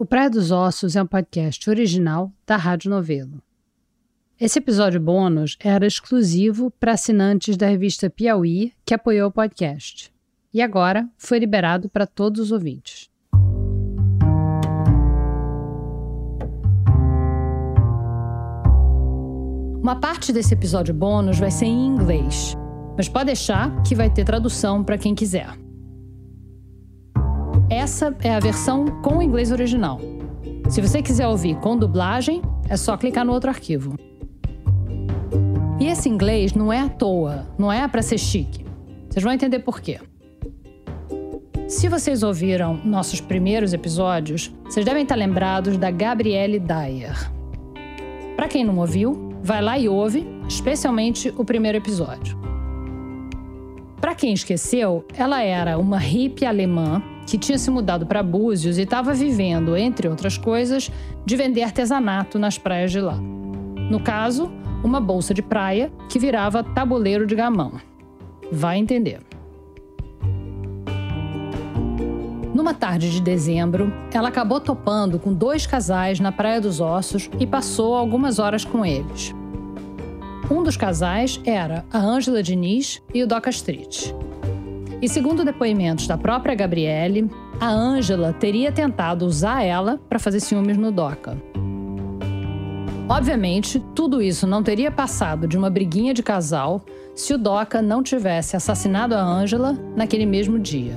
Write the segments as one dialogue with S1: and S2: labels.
S1: O Praia dos Ossos é um podcast original da Rádio Novelo. Esse episódio bônus era exclusivo para assinantes da revista Piauí, que apoiou o podcast. E agora foi liberado para todos os ouvintes. Uma parte desse episódio bônus vai ser em inglês, mas pode deixar que vai ter tradução para quem quiser. Essa é a versão com o inglês original. Se você quiser ouvir com dublagem, é só clicar no outro arquivo. E esse inglês não é à toa, não é para ser chique. Vocês vão entender por quê. Se vocês ouviram nossos primeiros episódios, vocês devem estar lembrados da Gabrielle Dyer. Para quem não ouviu, vai lá e ouve, especialmente o primeiro episódio. Para quem esqueceu, ela era uma hippie alemã que tinha se mudado para Búzios e estava vivendo, entre outras coisas, de vender artesanato nas praias de lá. No caso, uma bolsa de praia que virava tabuleiro de gamão. Vai entender. Numa tarde de dezembro, ela acabou topando com dois casais na Praia dos Ossos e passou algumas horas com eles. Um dos casais era a Ângela Diniz e o Doca Street. E segundo depoimentos da própria Gabriele, a Ângela teria tentado usar ela para fazer ciúmes no Doca. Obviamente, tudo isso não teria passado de uma briguinha de casal se o Doca não tivesse assassinado a Ângela naquele mesmo dia.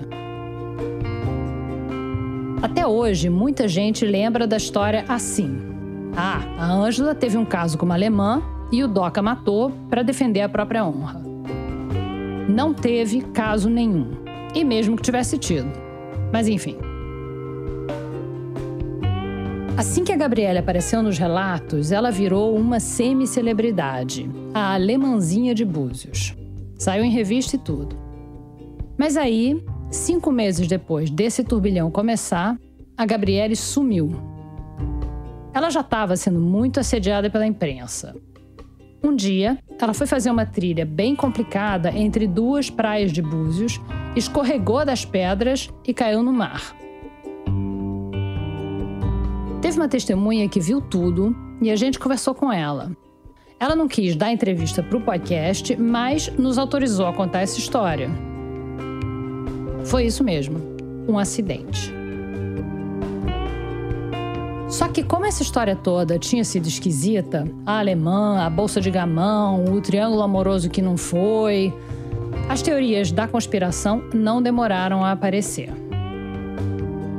S1: Até hoje, muita gente lembra da história assim. Ah, a Ângela teve um caso com uma alemã e o Doca matou para defender a própria honra não teve caso nenhum. E mesmo que tivesse tido. Mas enfim. Assim que a Gabriela apareceu nos relatos, ela virou uma semi-celebridade, a alemãzinha de Búzios. Saiu em revista e tudo. Mas aí, cinco meses depois desse turbilhão começar, a Gabriele sumiu. Ela já estava sendo muito assediada pela imprensa. Um dia, ela foi fazer uma trilha bem complicada entre duas praias de Búzios, escorregou das pedras e caiu no mar. Teve uma testemunha que viu tudo e a gente conversou com ela. Ela não quis dar entrevista para o podcast, mas nos autorizou a contar essa história. Foi isso mesmo, um acidente. Só que como essa história toda tinha sido esquisita, a alemã, a bolsa de gamão, o triângulo amoroso que não foi, as teorias da conspiração não demoraram a aparecer.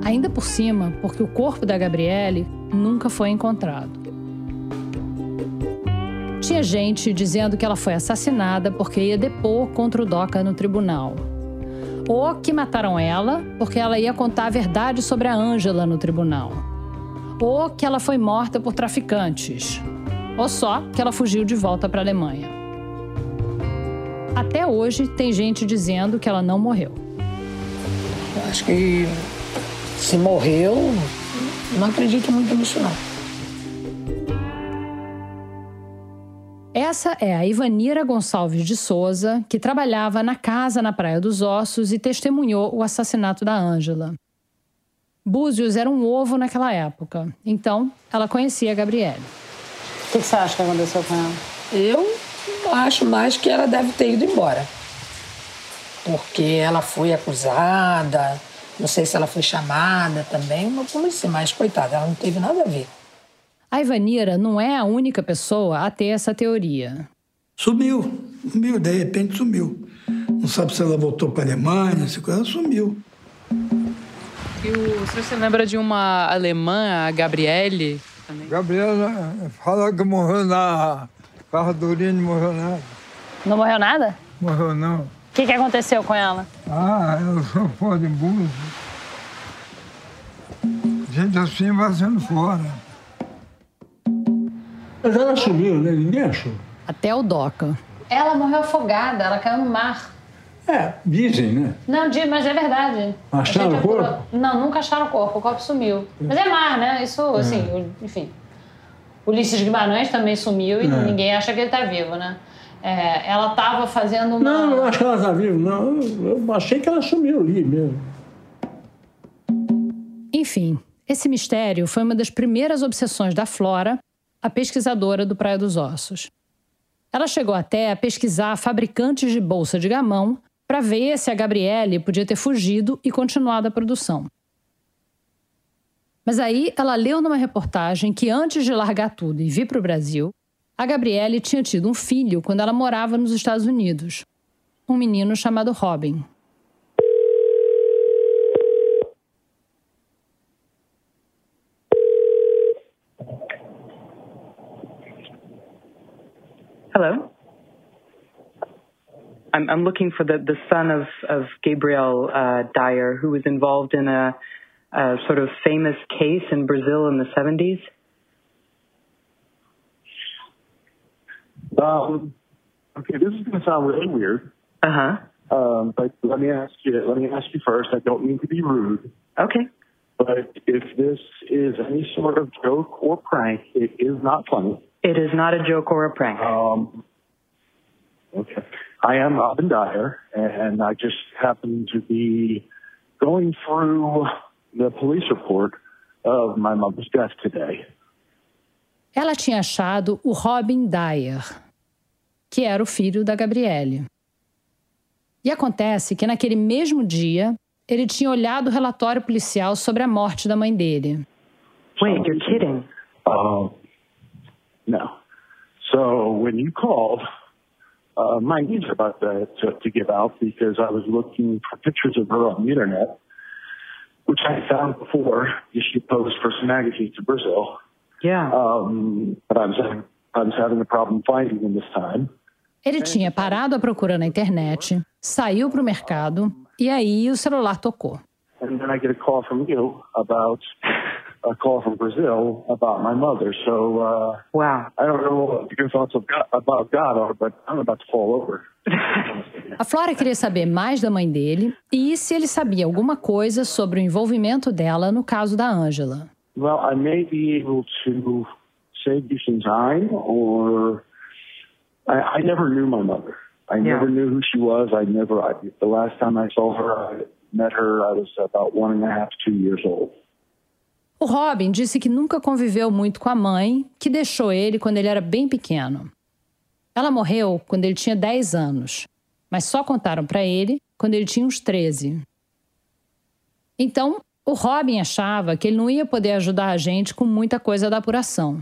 S1: Ainda por cima, porque o corpo da Gabriele nunca foi encontrado. Tinha gente dizendo que ela foi assassinada porque ia depor contra o Doca no tribunal. Ou que mataram ela porque ela ia contar a verdade sobre a Ângela no tribunal ou que ela foi morta por traficantes, ou só que ela fugiu de volta para a Alemanha. Até hoje tem gente dizendo que ela não morreu.
S2: Eu acho que se morreu, não acredito muito nisso não.
S1: Essa é a Ivanira Gonçalves de Souza, que trabalhava na casa na Praia dos Ossos e testemunhou o assassinato da Ângela. Búzios era um ovo naquela época. Então, ela conhecia a Gabriele.
S3: O que, você acha que aconteceu com ela?
S2: Eu acho mais que ela deve ter ido embora. Porque ela foi acusada, não sei se ela foi chamada também, não conheci mais, coitada, ela não teve nada a ver.
S1: A Ivanira não é a única pessoa a ter essa teoria.
S4: Sumiu, sumiu, de repente sumiu. Não sabe se ela voltou para a Alemanha, se ela sumiu.
S5: E o senhor se lembra de uma alemã, a Gabriele?
S6: Também? Gabriela fala que morreu na carro do Urino, morreu nada.
S3: Não morreu nada?
S6: Morreu não. O
S3: que, que aconteceu com ela?
S6: Ah, ela foi fora de búzio. Gente assim vai sendo fora.
S4: Mas ela sumiu, né? Ninguém achou.
S1: Até o Doca.
S3: Ela morreu afogada, ela caiu no mar.
S4: É, dizem, né?
S3: Não, mas é verdade.
S4: Acharam o corpo?
S3: Não, nunca acharam o corpo, o corpo sumiu. Mas é mar, né? Isso, é. assim, enfim. Ulisses Guimarães também sumiu e é. ninguém acha que ele está vivo, né? É, ela estava fazendo uma...
S4: Não, não acho que ela está viva, não. Eu achei que ela sumiu ali mesmo.
S1: Enfim, Esse mistério foi uma das primeiras obsessões da Flora, a pesquisadora do Praia dos Ossos. Ela chegou até a pesquisar fabricantes de bolsa de gamão para ver se a Gabriele podia ter fugido e continuado a produção. Mas aí ela leu numa reportagem que antes de largar tudo e vir para o Brasil, a Gabriele tinha tido um filho quando ela morava nos Estados Unidos, um menino chamado Robin.
S5: Hello. I'm, I'm looking for the, the son of, of Gabriel uh, Dyer, who was involved in a, a sort of famous case in Brazil in the 70s.
S7: Um, okay, this is going to sound really weird.
S5: Uh huh.
S7: Um, but let me ask you. Let me ask you first. I don't mean to be rude.
S5: Okay.
S7: But if this is any sort of joke or prank, it is not funny.
S5: It is not a joke or a prank.
S7: Um, okay. I am Robin Dyer, and I just happen to be going through the police report of my mother's death today.
S1: Ela tinha achado o Robin Dyer, que era o filho da Gabriele. E acontece que naquele mesmo dia, ele tinha olhado o relatório policial sobre a morte da mãe dele.
S5: Wait, you're kidding.
S7: Um, no. So when you called, uh, my news are about to, to, to give out because I was looking for pictures of her on the internet, which I found before she posed for some magazines in Brazil.
S5: Yeah.
S7: Um, but I was, having, I was having a problem finding them this time.
S1: Ele tinha parado a procura na internet, saiu para o mercado e aí o celular tocou.
S7: And then I get a call from you about a call from Brazil about my mother. So uh,
S5: Wow.
S7: I don't know what your thoughts about God are, but I'm about to fall over.
S1: A Flora queria saber mais da mãe dele e se ele sabia alguma coisa sobre o envolvimento dela no caso da Ângela.
S7: Well, I may be able to save you some time, or I, I never knew my mother. I
S5: Yeah.
S7: never knew who she was. I never. I, the last time I saw her, I met her. I was about one and a half, two years old.
S1: O Robin disse que nunca conviveu muito com a mãe, que deixou ele quando ele era bem pequeno. Ela morreu quando ele tinha 10 anos, mas só contaram para ele quando ele tinha uns 13. Então, o Robin achava que ele não ia poder ajudar a gente com muita coisa da apuração.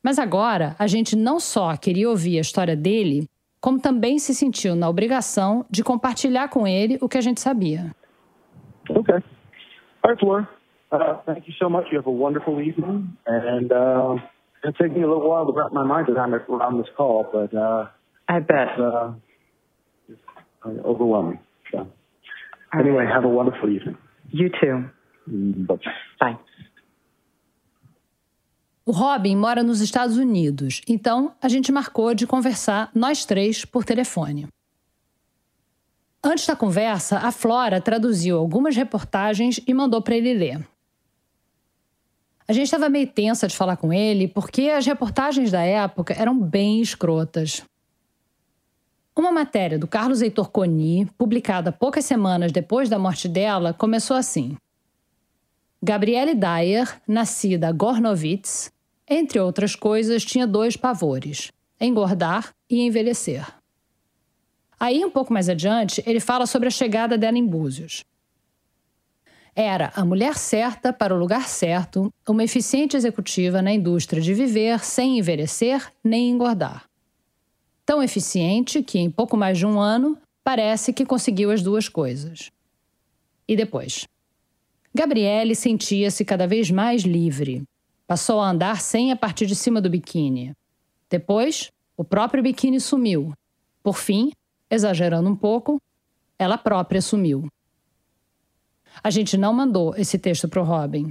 S1: Mas agora, a gente não só queria ouvir a história dele, como também se sentiu na obrigação de compartilhar com ele o que a gente sabia.
S7: Right, Flora. Uh, thank you so much. You have a wonderful evening, and uh, it's taking me a little while to wrap my mind around, around this call, but uh,
S5: I bet.
S7: it's, uh, it's uh, overwhelming. So, anyway, have a wonderful evening.
S5: You too.
S7: Mm, Bye.
S5: Bye.
S1: O Robin mora nos Estados Unidos, então a gente marcou de conversar nós três por telefone. Antes da conversa, a Flora traduziu algumas reportagens e mandou para ele ler. A gente estava meio tensa de falar com ele porque as reportagens da época eram bem escrotas. Uma matéria do Carlos Heitor Coni, publicada poucas semanas depois da morte dela, começou assim. Gabriele Dyer, nascida Gornovitz, entre outras coisas, tinha dois pavores: engordar e envelhecer. Aí, um pouco mais adiante, ele fala sobre a chegada dela em Búzios. Era a mulher certa para o lugar certo, uma eficiente executiva na indústria de viver sem envelhecer nem engordar. Tão eficiente que, em pouco mais de um ano, parece que conseguiu as duas coisas. E depois? Gabriele sentia-se cada vez mais livre. Passou a andar sem a parte de cima do biquíni. Depois, o próprio biquíni sumiu. Por fim, exagerando um pouco, ela própria sumiu. A gente não mandou esse texto para o Robin,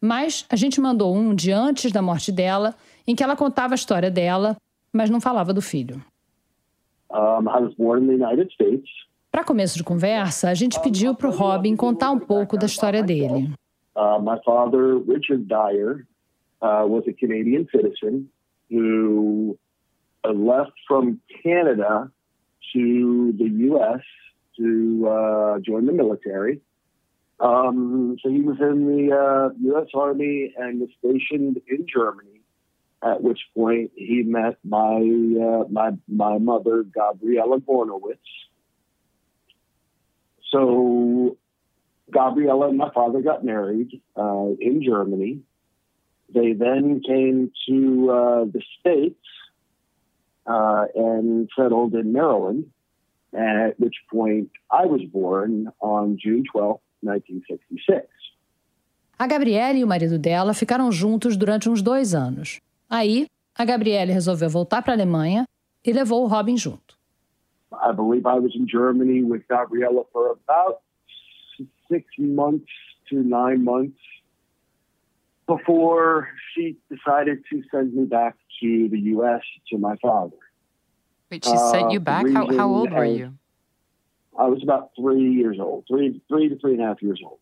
S1: mas a gente mandou um de antes da morte dela, em que ela contava a história dela, mas não falava do filho.
S7: Um.
S1: Para começo de conversa, a gente pediu para o Robin contar um pouco da história dele.
S7: Uh, my father, Richard Dyer, uh, was a Canadian citizen who uh, left from Canada to the U.S. to uh, join the military.
S8: Um, so he was in the uh, U.S. Army and was stationed in Germany. At which point he met my uh, my my mother, Gabriela Gornowitz. So Gabriela and my father got married uh, in Germany. They then came to uh, the States uh, and settled in Maryland, at which point I was born on June 12, 1966.
S1: A Gabriela e o marido dela ficaram juntos durante uns dois anos. Aí, a Gabriela resolveu voltar para a Alemanha e levou o Robin junto.
S8: I believe I was in Germany with Gabriela for about six months to nine months before she decided to send me back to the U.S. to my father.
S9: Wait, she sent you
S8: Uh,
S9: back? How, how old were you?
S8: I was about three years old, three, three to three and a half years old.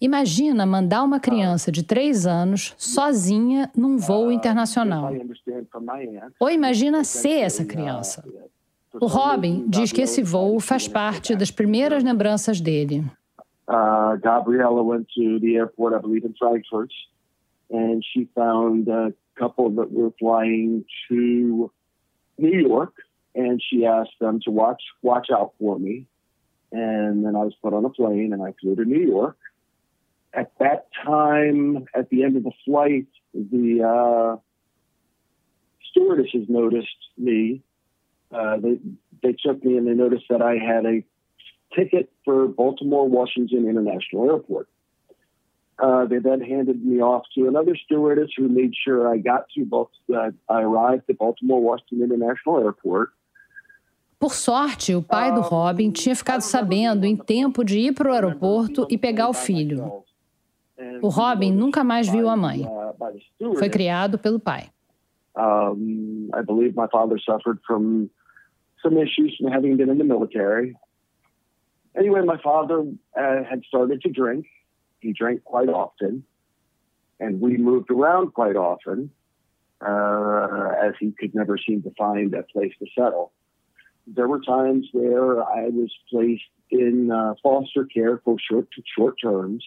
S1: Imagina mandar uma criança de três anos sozinha num voo internacional.
S8: I understand from my aunt,
S1: Ou imagina ser essa criança. O Robin diz que esse voo faz parte das primeiras lembranças dele.
S8: uh, Gabriella went to the airport, I believe, in Frankfurt, and she found a couple that were flying to New York, and she asked them to watch watch out for me. And then I was put on a plane, and I flew to New York. At that time, at the end of the flight, the uh, stewardesses noticed me. Uh, they they took me and they noticed that I had a ticket for Baltimore Washington International Airport. Uh, they then handed me off to another stewardess who made sure I got to Bal- uh, I arrived at Baltimore Washington International Airport.
S1: Por sorte, o pai do Robin tinha ficado sabendo em tempo de ir para o aeroporto e pegar o filho. O Robin nunca mais viu a mãe. Foi criado pelo pai.
S8: Um, I believe my father suffered from some issues from having been in the military. Anyway, my father uh, had started to drink. He drank quite often, and we moved around quite often, uh, as he could never seem to find a place to settle. There were times where I was placed in uh, foster care for short short terms,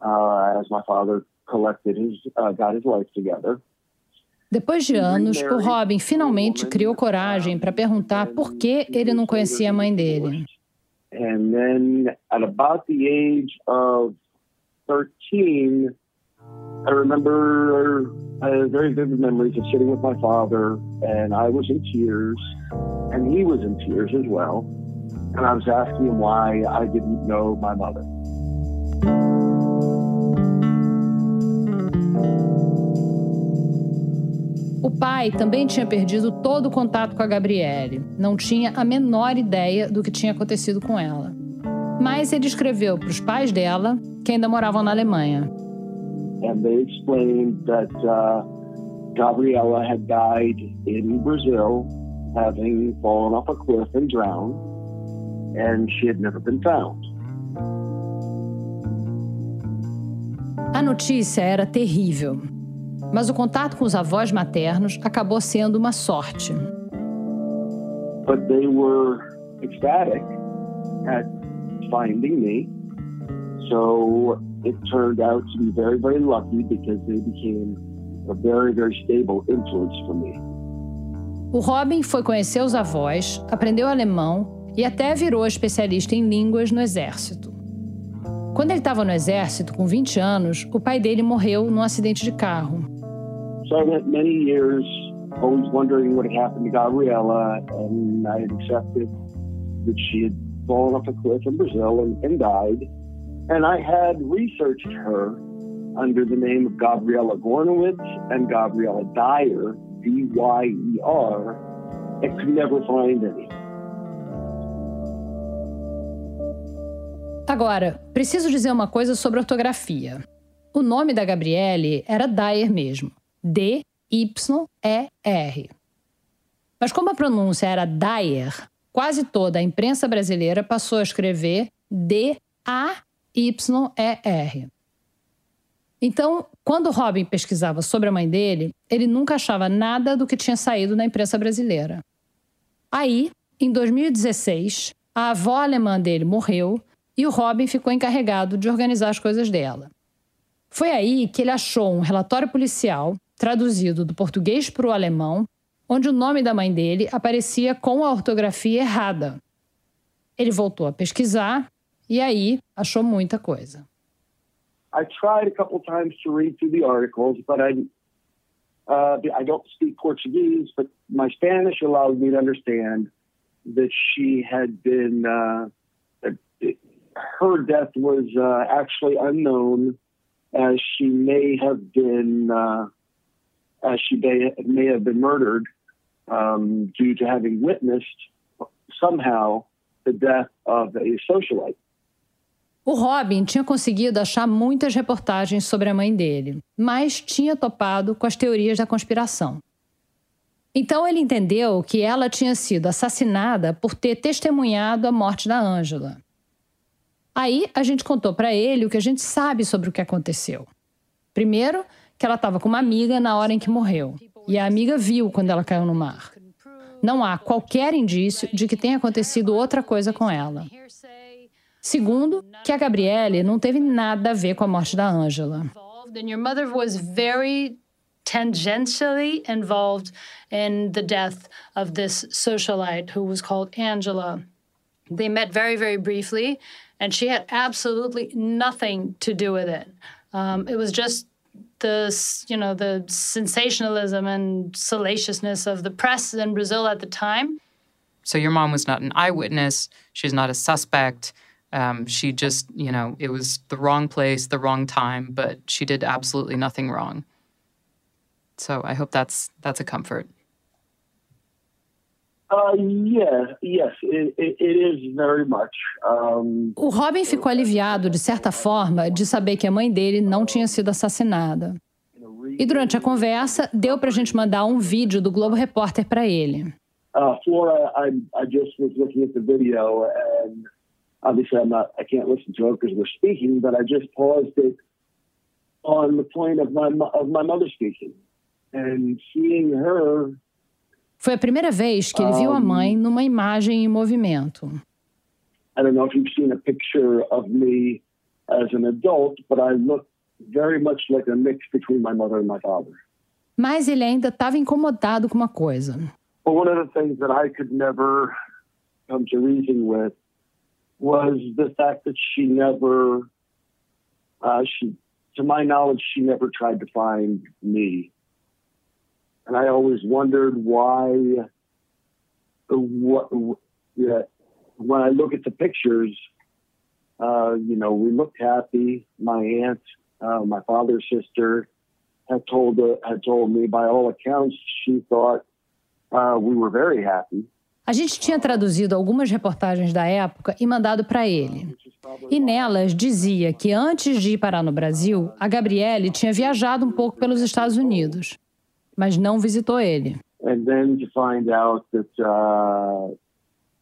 S8: uh, as my father collected his uh, got his life together.
S1: Depois de anos, o Robin finalmente criou coragem para perguntar por que ele não conhecia a mãe dele.
S8: And then at about the age of 13, I remember uh, very vivid memories of sitting with my father, and I was in tears, and he was in tears as well. And I was asking him why I didn't know my mother.
S1: O pai também tinha perdido todo o contato com a Gabriele. Não tinha a menor ideia do que tinha acontecido com ela. Mas ele escreveu para os pais dela, que ainda moravam na Alemanha.
S8: And they explained that uh, Gabriella had died in Brazil, having fallen off a cliff and drowned, and she had never been found.
S1: A notícia era terrível. Mas o contato com os avós maternos acabou sendo uma sorte.
S8: But they were ecstatic at finding me, so it turned out to be very, very lucky because they became a very, very stable influence for me.
S1: O Robin foi conhecer os avós, aprendeu alemão e até virou especialista em línguas no exército. Quando ele estava no exército, com 20 anos, o pai dele morreu num acidente de carro.
S8: So I went many years always wondering what had happened to Gabriella, and I had accepted that she had fallen off a cliff in Brazil and, and died. And I had researched her under the name of Gabriella Gornowitz and Gabriella Dyer, D Y E R, and could never find any.
S1: Agora, preciso dizer uma coisa sobre ortografia. O nome da Gabriele era Dyer mesmo. D-Y-E-R. Mas como a pronúncia era Dyer, quase toda a imprensa brasileira passou a escrever D-A-Y-E-R. Então, quando Robin pesquisava sobre a mãe dele, ele nunca achava nada do que tinha saído na imprensa brasileira. Aí, em 2016, a avó alemã dele morreu e o Robin ficou encarregado de organizar as coisas dela. Foi aí que ele achou um relatório policial, traduzido do português para o alemão, onde o nome da mãe dele aparecia com a ortografia errada. Ele voltou a pesquisar e aí achou muita coisa.
S8: I tried a couple times to read through the articles, but I uh, I don't speak Portuguese, but my Spanish allowed me to understand that she had been uh, her death was uh, actually unknown, as she may have been uh, as she may, may have been murdered um, due to having witnessed somehow the death of a socialite.
S1: O Robin tinha conseguido achar muitas reportagens sobre a mãe dele, mas tinha topado com as teorias da conspiração. Então ele entendeu que ela tinha sido assassinada por ter testemunhado a morte da Ângela. Aí a gente contou para ele o que a gente sabe sobre o que aconteceu. Primeiro, que ela estava com uma amiga na hora em que morreu, e a amiga viu quando ela caiu no mar. Não há qualquer indício de que tenha acontecido outra coisa com ela. Segundo, que a Gabriele não teve nada a ver com a morte da Ângela.
S3: And your mother was very tangentially involved in the death of this socialite who was called Angela. They met very, very briefly, and she had absolutely nothing to do with it. Um, it was just the you know the sensationalism and salaciousness of the press in Brazil at the time.
S9: So your mom was not an eyewitness. She's not a suspect. Um, she just, you know, it was the wrong place, the wrong time, but she did absolutely nothing wrong. So I hope that's that's a comfort.
S8: Uh, yeah, yes, it, it, it is very much. Um,
S1: o Robin ficou aliviado, de certa forma, de saber que a mãe dele não tinha sido assassinada. E durante a conversa, deu para a gente mandar um vídeo do Globo Repórter para ele.
S8: Uh, Flora, I, I just was looking at the video and obviously I'm not, I can't listen to it because we're speaking, but I just paused it on the point of my of my mother speaking and seeing her.
S1: Foi a primeira vez que ele viu a mãe um, numa imagem em movimento.
S8: I don't know if you've seen a picture of me as an adult, but I look very much like a mix between my mother and my father.
S1: Mas ele ainda estava incomodado com uma coisa.
S8: But one of the things that I could never come to reason with was the fact that she never, uh, she, to my knowledge, she never tried to find me. And I always wondered why, what, yeah, when I look at the pictures, uh, you know, we looked happy. My aunt, uh, my father's sister, had told uh, had told me, by all accounts, she thought uh, we were very happy.
S1: A gente tinha traduzido algumas reportagens da época e mandado para ele. E nelas dizia que antes de ir parar no Brasil, a Gabriele tinha viajado um pouco pelos Estados Unidos, mas não visitou ele.
S8: Uh,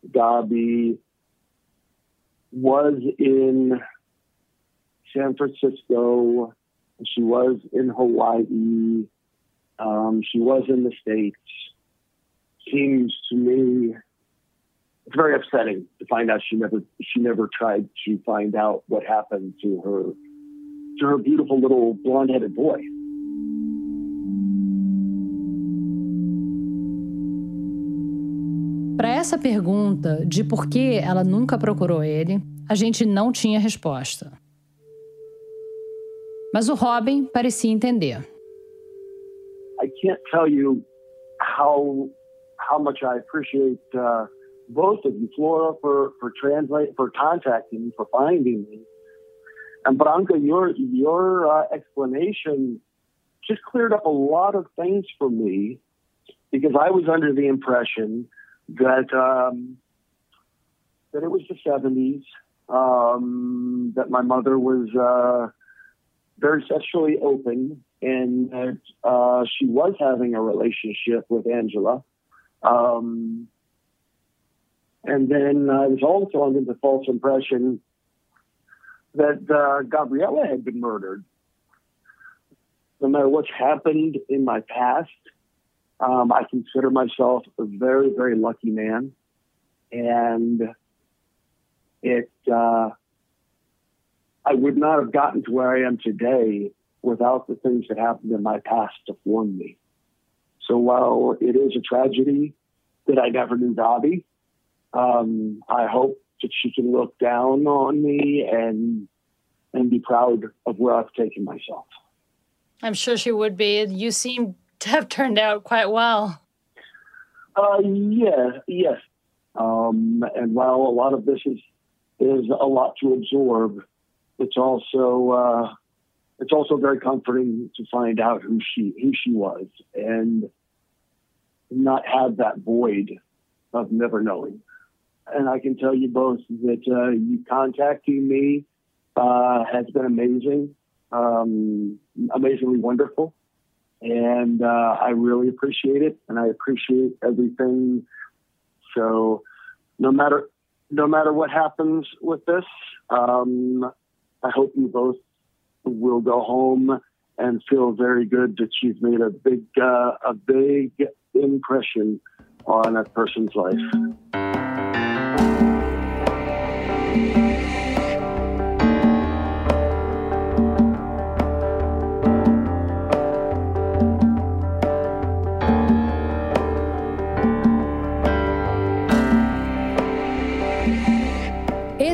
S8: Gabi was in San Francisco, she was in Hawaii, um, she was in the States. Seems to me it's very upsetting to find out she never she never tried to find out what happened to her to her beautiful little blonde-headed boy.
S1: Para essa pergunta de por que ela nunca procurou ele, a gente não tinha resposta. Mas o Robin parecia entender.
S8: I can't tell you how how much I appreciate uh, both of you, Flora, for for translate for contacting me, for finding me, and Branca, your your uh, explanation just cleared up a lot of things for me because I was under the impression that um, that it was the seventies, um, that my mother was uh, very sexually open, and that uh, she was having a relationship with Angela um, and then I was also under the false impression that uh, Gabriella had been murdered. No matter what's happened in my past, um, I consider myself a very, very lucky man. And it, uh, I would not have gotten to where I am today without the things that happened in my past to form me. So while it is a tragedy that I never knew Bobby, um, I hope that she can look down on me and and be proud of where I've taken myself.
S3: I'm sure she would be. You seem to have turned out quite well.
S8: Uh, yeah, yes. Um, and while a lot of this is is a lot to absorb, it's also uh, it's also very comforting to find out who she who she was and not have that void of never knowing. And I can tell you both that uh, you contacting me uh, has been amazing, um, amazingly wonderful, and uh, I really appreciate it, and I appreciate everything. So, no matter no matter what happens with this, um, I hope you both will go home and feel very good that you've made a big uh, a big impression on a person's life.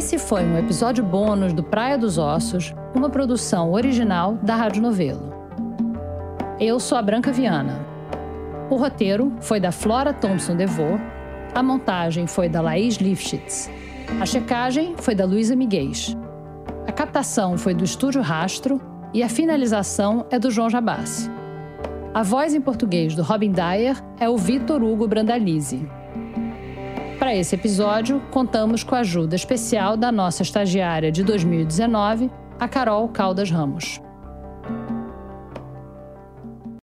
S1: Esse foi um episódio bônus do Praia dos Ossos, uma produção original da Rádio Novelo. Eu sou a Branca Viana. O roteiro foi da Flora Thompson Devô, a montagem foi da Laís Lifshitz, a checagem foi da Luísa Miguez, a captação foi do Estúdio Rastro e a finalização é do João Jabassi. A voz em português do Robin Dyer é o Vitor Hugo Brandalize. Para esse episódio, contamos com a ajuda especial da nossa estagiária de 2019, a Carol Caldas Ramos.